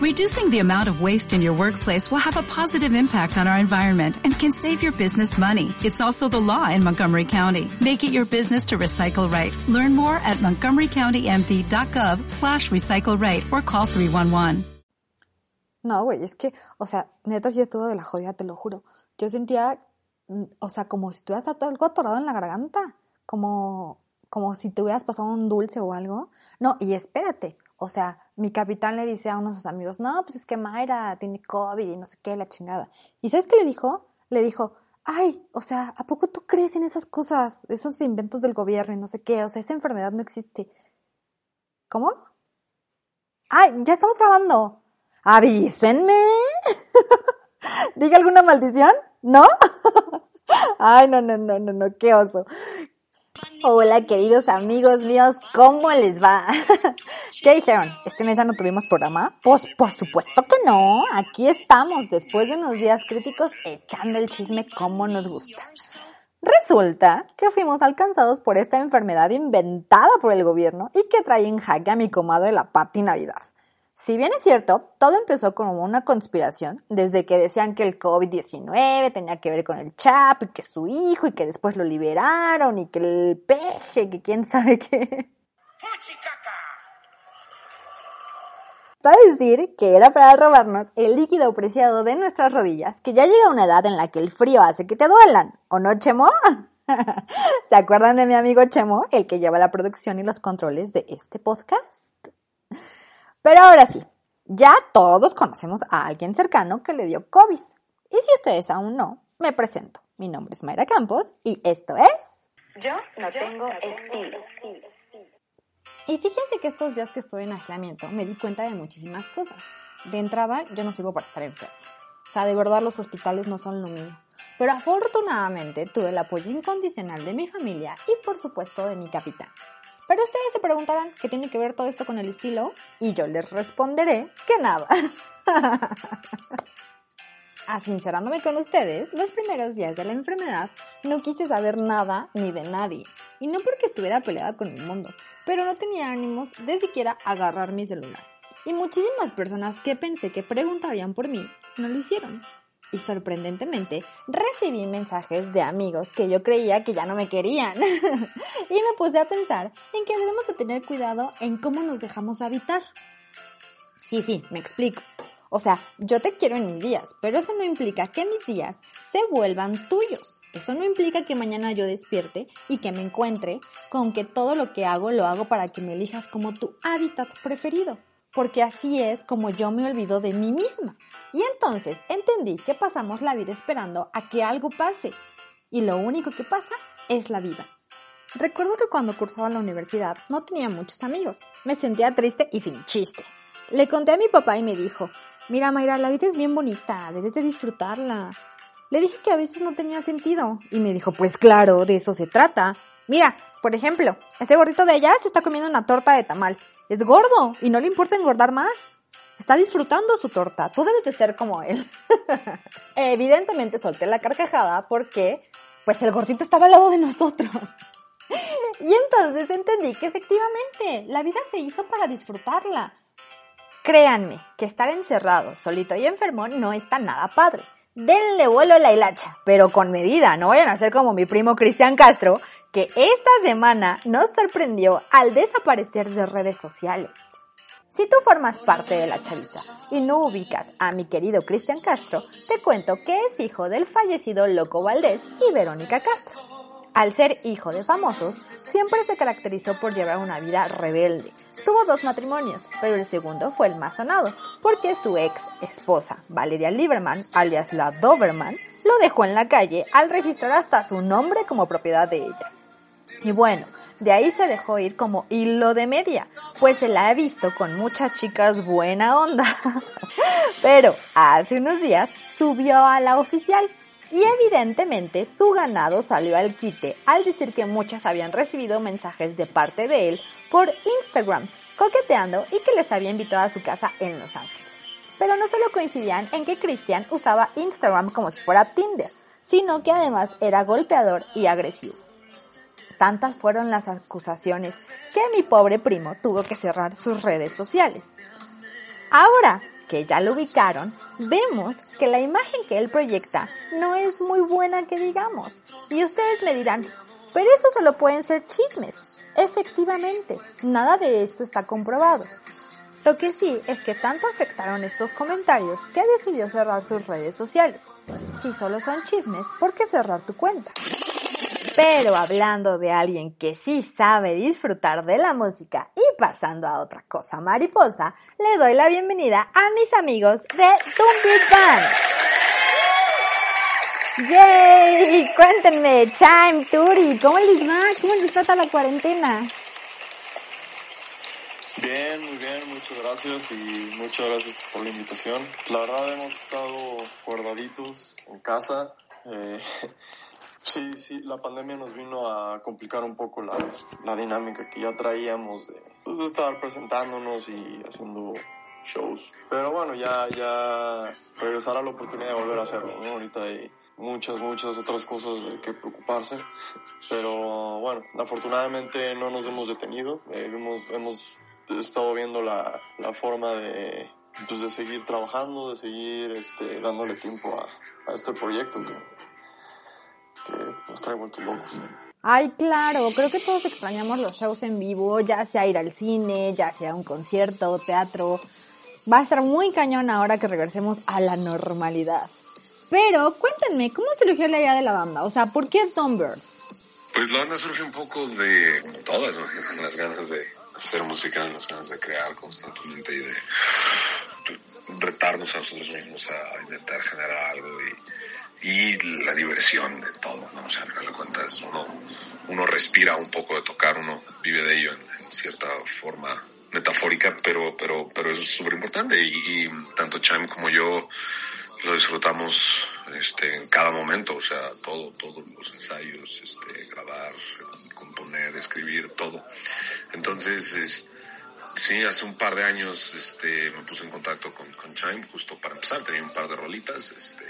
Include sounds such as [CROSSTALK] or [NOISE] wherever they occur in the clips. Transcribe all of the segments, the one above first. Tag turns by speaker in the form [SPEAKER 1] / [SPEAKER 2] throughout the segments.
[SPEAKER 1] Reducing the amount of waste in your workplace will have a positive impact on our environment and can save your business money. It's also the law in Montgomery County. Make it your business to recycle right. Learn more at montgomerycountymd.gov slash recycle right or call 311.
[SPEAKER 2] No, güey, es que, o sea, neta sí estuvo de la jodida, te lo juro. Yo sentía, mm, o sea, como si tuvieras algo atorado en la garganta, como, como si te hubieras pasado un dulce o algo. No, y espérate, o sea, mi capitán le dice a uno de sus amigos, no, pues es que Mayra tiene COVID y no sé qué, la chingada. ¿Y sabes qué le dijo? Le dijo, ay, o sea, ¿a poco tú crees en esas cosas, esos inventos del gobierno y no sé qué? O sea, esa enfermedad no existe. ¿Cómo? Ay, ya estamos grabando. Avísenme. [LAUGHS] ¿Diga alguna maldición? ¿No? [LAUGHS] Ay, no, no, no, no, no, qué oso. Hola, queridos amigos míos, ¿cómo les va? [LAUGHS] ¿Qué dijeron? ¿Este mes ya no tuvimos programa? Pues por supuesto que no. Aquí estamos, después de unos días críticos, echando el chisme como nos gusta. Resulta que fuimos alcanzados por esta enfermedad inventada por el gobierno y que trae en jaque a mi comadre la Pati Navidad. Si bien es cierto, todo empezó como una conspiración, desde que decían que el COVID-19 tenía que ver con el Chap y que su hijo y que después lo liberaron y que el peje, que quién sabe qué. Para decir que era para robarnos el líquido preciado de nuestras rodillas, que ya llega una edad en la que el frío hace que te duelan, ¿o no, Chemo? [LAUGHS] ¿Se acuerdan de mi amigo Chemo, el que lleva la producción y los controles de este podcast? Pero ahora sí, ya todos conocemos a alguien cercano que le dio COVID. Y si ustedes aún no, me presento. Mi nombre es Mayra Campos y esto es...
[SPEAKER 3] Yo no tengo estilo.
[SPEAKER 2] Y fíjense que estos días que estoy en aislamiento me di cuenta de muchísimas cosas. De entrada, yo no sirvo para estar enfermo. O sea, de verdad los hospitales no son lo mío. Pero afortunadamente tuve el apoyo incondicional de mi familia y por supuesto de mi capitán. Pero ustedes se preguntarán qué tiene que ver todo esto con el estilo y yo les responderé que nada. [LAUGHS] Asincerándome con ustedes, los primeros días de la enfermedad no quise saber nada ni de nadie. Y no porque estuviera peleada con el mundo, pero no tenía ánimos de siquiera agarrar mi celular. Y muchísimas personas que pensé que preguntarían por mí no lo hicieron y sorprendentemente recibí mensajes de amigos que yo creía que ya no me querían. [LAUGHS] y me puse a pensar en que debemos de tener cuidado en cómo nos dejamos habitar. Sí, sí, me explico. O sea, yo te quiero en mis días, pero eso no implica que mis días se vuelvan tuyos. Eso no implica que mañana yo despierte y que me encuentre con que todo lo que hago lo hago para que me elijas como tu hábitat preferido porque así es como yo me olvido de mí misma. Y entonces entendí que pasamos la vida esperando a que algo pase. Y lo único que pasa es la vida. Recuerdo que cuando cursaba la universidad no tenía muchos amigos. Me sentía triste y sin chiste. Le conté a mi papá y me dijo, mira Mayra, la vida es bien bonita, debes de disfrutarla. Le dije que a veces no tenía sentido y me dijo, pues claro, de eso se trata. Mira, por ejemplo, ese gordito de allá se está comiendo una torta de tamal es gordo y no le importa engordar más. Está disfrutando su torta. Tú debes de ser como él. [LAUGHS] Evidentemente solté la carcajada porque, pues, el gordito estaba al lado de nosotros. [LAUGHS] y entonces entendí que efectivamente la vida se hizo para disfrutarla. Créanme que estar encerrado, solito y enfermo no está nada padre. Denle vuelo a la hilacha, pero con medida, no vayan a ser como mi primo Cristian Castro, que esta semana nos sorprendió al desaparecer de redes sociales. Si tú formas parte de la chaviza y no ubicas a mi querido Cristian Castro, te cuento que es hijo del fallecido Loco Valdés y Verónica Castro. Al ser hijo de famosos, siempre se caracterizó por llevar una vida rebelde. Tuvo dos matrimonios, pero el segundo fue el más sonado, porque su ex esposa, Valeria Lieberman, alias la Doberman, lo dejó en la calle al registrar hasta su nombre como propiedad de ella. Y bueno, de ahí se dejó ir como hilo de media, pues se la ha visto con muchas chicas buena onda. [LAUGHS] Pero hace unos días subió a la oficial y evidentemente su ganado salió al quite al decir que muchas habían recibido mensajes de parte de él por Instagram, coqueteando y que les había invitado a su casa en Los Ángeles. Pero no solo coincidían en que Christian usaba Instagram como si fuera Tinder, sino que además era golpeador y agresivo. Tantas fueron las acusaciones que mi pobre primo tuvo que cerrar sus redes sociales. Ahora, que ya lo ubicaron, vemos que la imagen que él proyecta no es muy buena que digamos. Y ustedes me dirán, pero eso solo pueden ser chismes. Efectivamente, nada de esto está comprobado. Lo que sí es que tanto afectaron estos comentarios que decidió cerrar sus redes sociales. Si solo son chismes, ¿por qué cerrar tu cuenta? Pero hablando de alguien que sí sabe disfrutar de la música y pasando a otra cosa mariposa, le doy la bienvenida a mis amigos de Dumpy Band. ¡Yay! Cuéntenme, Chime, Turi, ¿cómo les va? ¿Cómo les trata la cuarentena?
[SPEAKER 4] Bien, muy bien, muchas gracias y muchas gracias por la invitación. La verdad hemos estado guardaditos en casa. Eh, [LAUGHS] sí, sí, la pandemia nos vino a complicar un poco la, la dinámica que ya traíamos de, pues, estar presentándonos y haciendo shows. Pero bueno, ya, ya regresará la oportunidad de volver a hacerlo. Ahorita hay muchas, muchas otras cosas de que preocuparse. Pero bueno, afortunadamente no nos hemos detenido. Eh, hemos, hemos estado viendo la, la forma de, pues, seguir trabajando, de seguir este, dándole tiempo a, a este proyecto locos.
[SPEAKER 2] Ay, claro, creo que todos extrañamos los shows en vivo, ya sea ir al cine, ya sea un concierto, teatro. Va a estar muy cañón ahora que regresemos a la normalidad. Pero cuéntenme, ¿cómo surgió la idea de la banda? O sea, ¿por qué Thunbird?
[SPEAKER 5] Pues la banda surge un poco de como todas, ¿no? las ganas de hacer música, las ganas de crear constantemente y de retarnos a nosotros mismos a intentar generar algo y, y la diversión de todo, ¿no? O sea, al final de cuentas uno, uno respira un poco de tocar, uno vive de ello en, en cierta forma metafórica, pero, pero, pero eso es súper importante y, y tanto Chime como yo lo disfrutamos este, en cada momento, o sea, todo, todos los ensayos, este, grabar, componer, escribir, todo. Entonces, es, sí, hace un par de años este, me puse en contacto con, con Chime justo para empezar, tenía un par de rolitas este,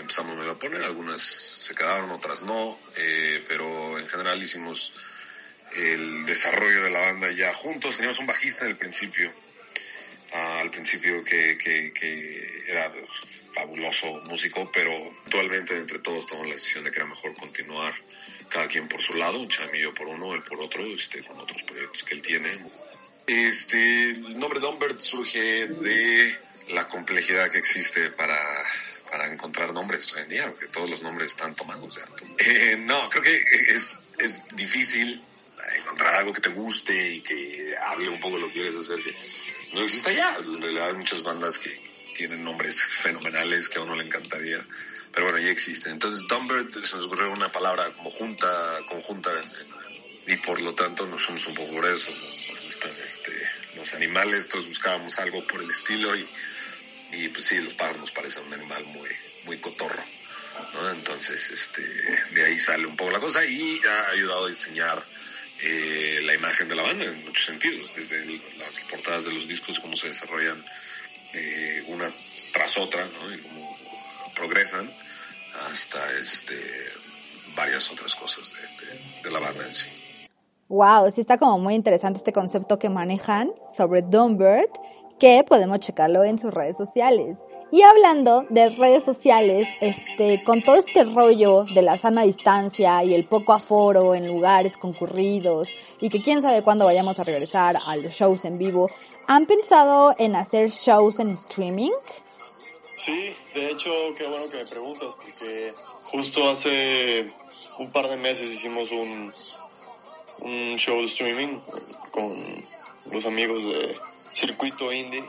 [SPEAKER 5] que empezamos medio a poner, algunas se quedaron, otras no, eh, pero en general hicimos el desarrollo de la banda ya juntos, teníamos un bajista en el principio, al principio que, que, era fabuloso músico, pero actualmente entre todos tomamos la decisión de que era mejor continuar cada quien por su lado, Cham y yo por uno, él por otro, este, con otros proyectos que él tiene. Este, el nombre Dumbert surge de la complejidad que existe para, para encontrar nombres hoy en día, porque todos los nombres están tomados. Eh, no, creo que es, es difícil encontrar algo que te guste y que hable un poco lo que quieres hacer, que no existe ya. En realidad hay muchas bandas que tienen nombres fenomenales que a uno le encantaría, pero bueno, ya existen. Entonces, Dumbird se nos ocurrió una palabra como junta, conjunta, y por lo tanto nos somos un poco por eso. Nos gustan este, los animales, entonces buscábamos algo por el estilo y, y pues sí, los pájaros nos parecen un animal muy, muy cotorro. ¿no? Entonces, este, de ahí sale un poco la cosa y ha ayudado a diseñar eh, la imagen de la banda en muchos sentidos, desde las portadas de los discos, cómo se desarrollan eh, una tras otra, ¿no? Y cómo progresan hasta este varias otras cosas de, de, de la banda en sí.
[SPEAKER 2] Wow, sí está como muy interesante este concepto que manejan sobre Dumbird, que podemos checarlo en sus redes sociales. Y hablando de redes sociales, este, con todo este rollo de la sana distancia y el poco aforo en lugares concurridos y que quién sabe cuándo vayamos a regresar a los shows en vivo, ¿han pensado en hacer shows en streaming?
[SPEAKER 4] Sí, de hecho, qué bueno que me preguntas, porque justo hace un par de meses hicimos un, un show de streaming con los amigos de Circuito Indie.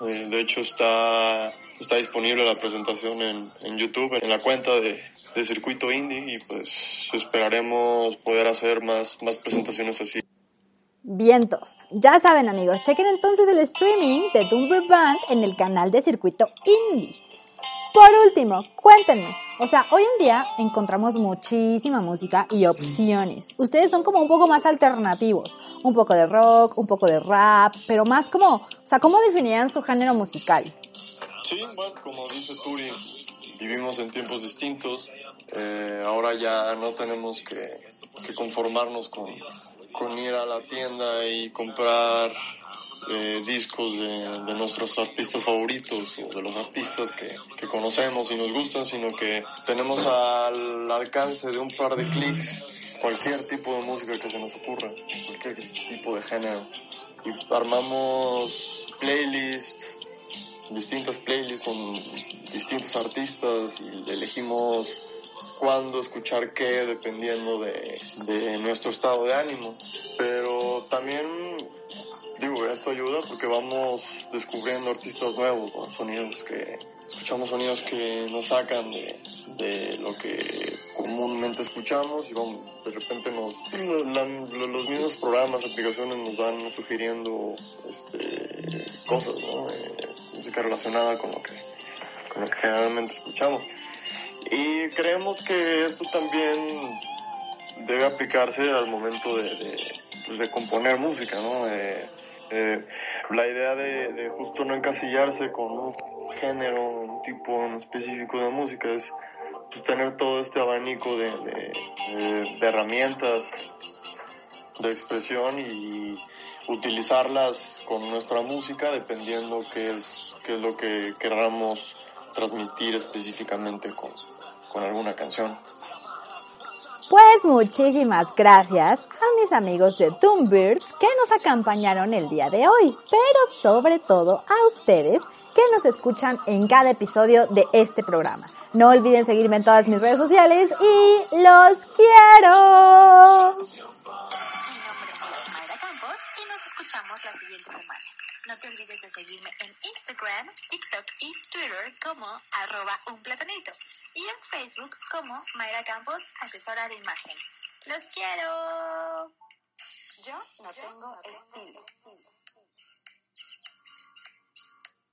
[SPEAKER 4] Eh, de hecho, está, está disponible la presentación en, en YouTube, en la cuenta de, de Circuito Indie, y pues esperaremos poder hacer más, más presentaciones así.
[SPEAKER 2] Vientos. Ya saben amigos, chequen entonces el streaming de Dumber Band en el canal de Circuito Indie. Por último, cuéntenme. O sea, hoy en día encontramos muchísima música y opciones. Ustedes son como un poco más alternativos. Un poco de rock, un poco de rap, pero más como, o sea, ¿cómo definirían su género musical?
[SPEAKER 4] Sí, bueno, como dice Turi, vivimos en tiempos distintos. Eh, ahora ya no tenemos que, que conformarnos con, con ir a la tienda y comprar eh, discos de, nuestros artistas favoritos o de los artistas que, que, conocemos y nos gustan, sino que tenemos al alcance de un par de clics cualquier tipo de música que se nos ocurra, cualquier tipo de género. Y armamos playlists, distintas playlists con distintos artistas y elegimos cuándo escuchar qué dependiendo de, de nuestro estado de ánimo. Pero también digo, esto ayuda porque vamos descubriendo artistas nuevos, sonidos que escuchamos sonidos que nos sacan de, de, lo que comúnmente escuchamos y vamos, de repente nos los mismos programas, aplicaciones nos van sugiriendo este, cosas, ¿no? Eh, música relacionada con lo que con lo que generalmente escuchamos. Y creemos que esto también debe aplicarse al momento de, de, pues componer música, ¿no? Eh, la idea de, justo no encasillarse con un género, un tipo específico de música es pues, tener todo este abanico de, de, de herramientas de expresión y utilizarlas con nuestra música dependiendo qué es, qué es lo que queramos transmitir específicamente con, con alguna canción.
[SPEAKER 2] Pues muchísimas gracias a mis amigos de Doombird que nos acompañaron el día de hoy, pero sobre todo a ustedes que nos escuchan en cada episodio de este programa. No olviden seguirme en todas mis redes sociales y los quiero.
[SPEAKER 3] Mayra Campos, asesora de imagen. ¡Los quiero!
[SPEAKER 6] Yo no tengo estilo.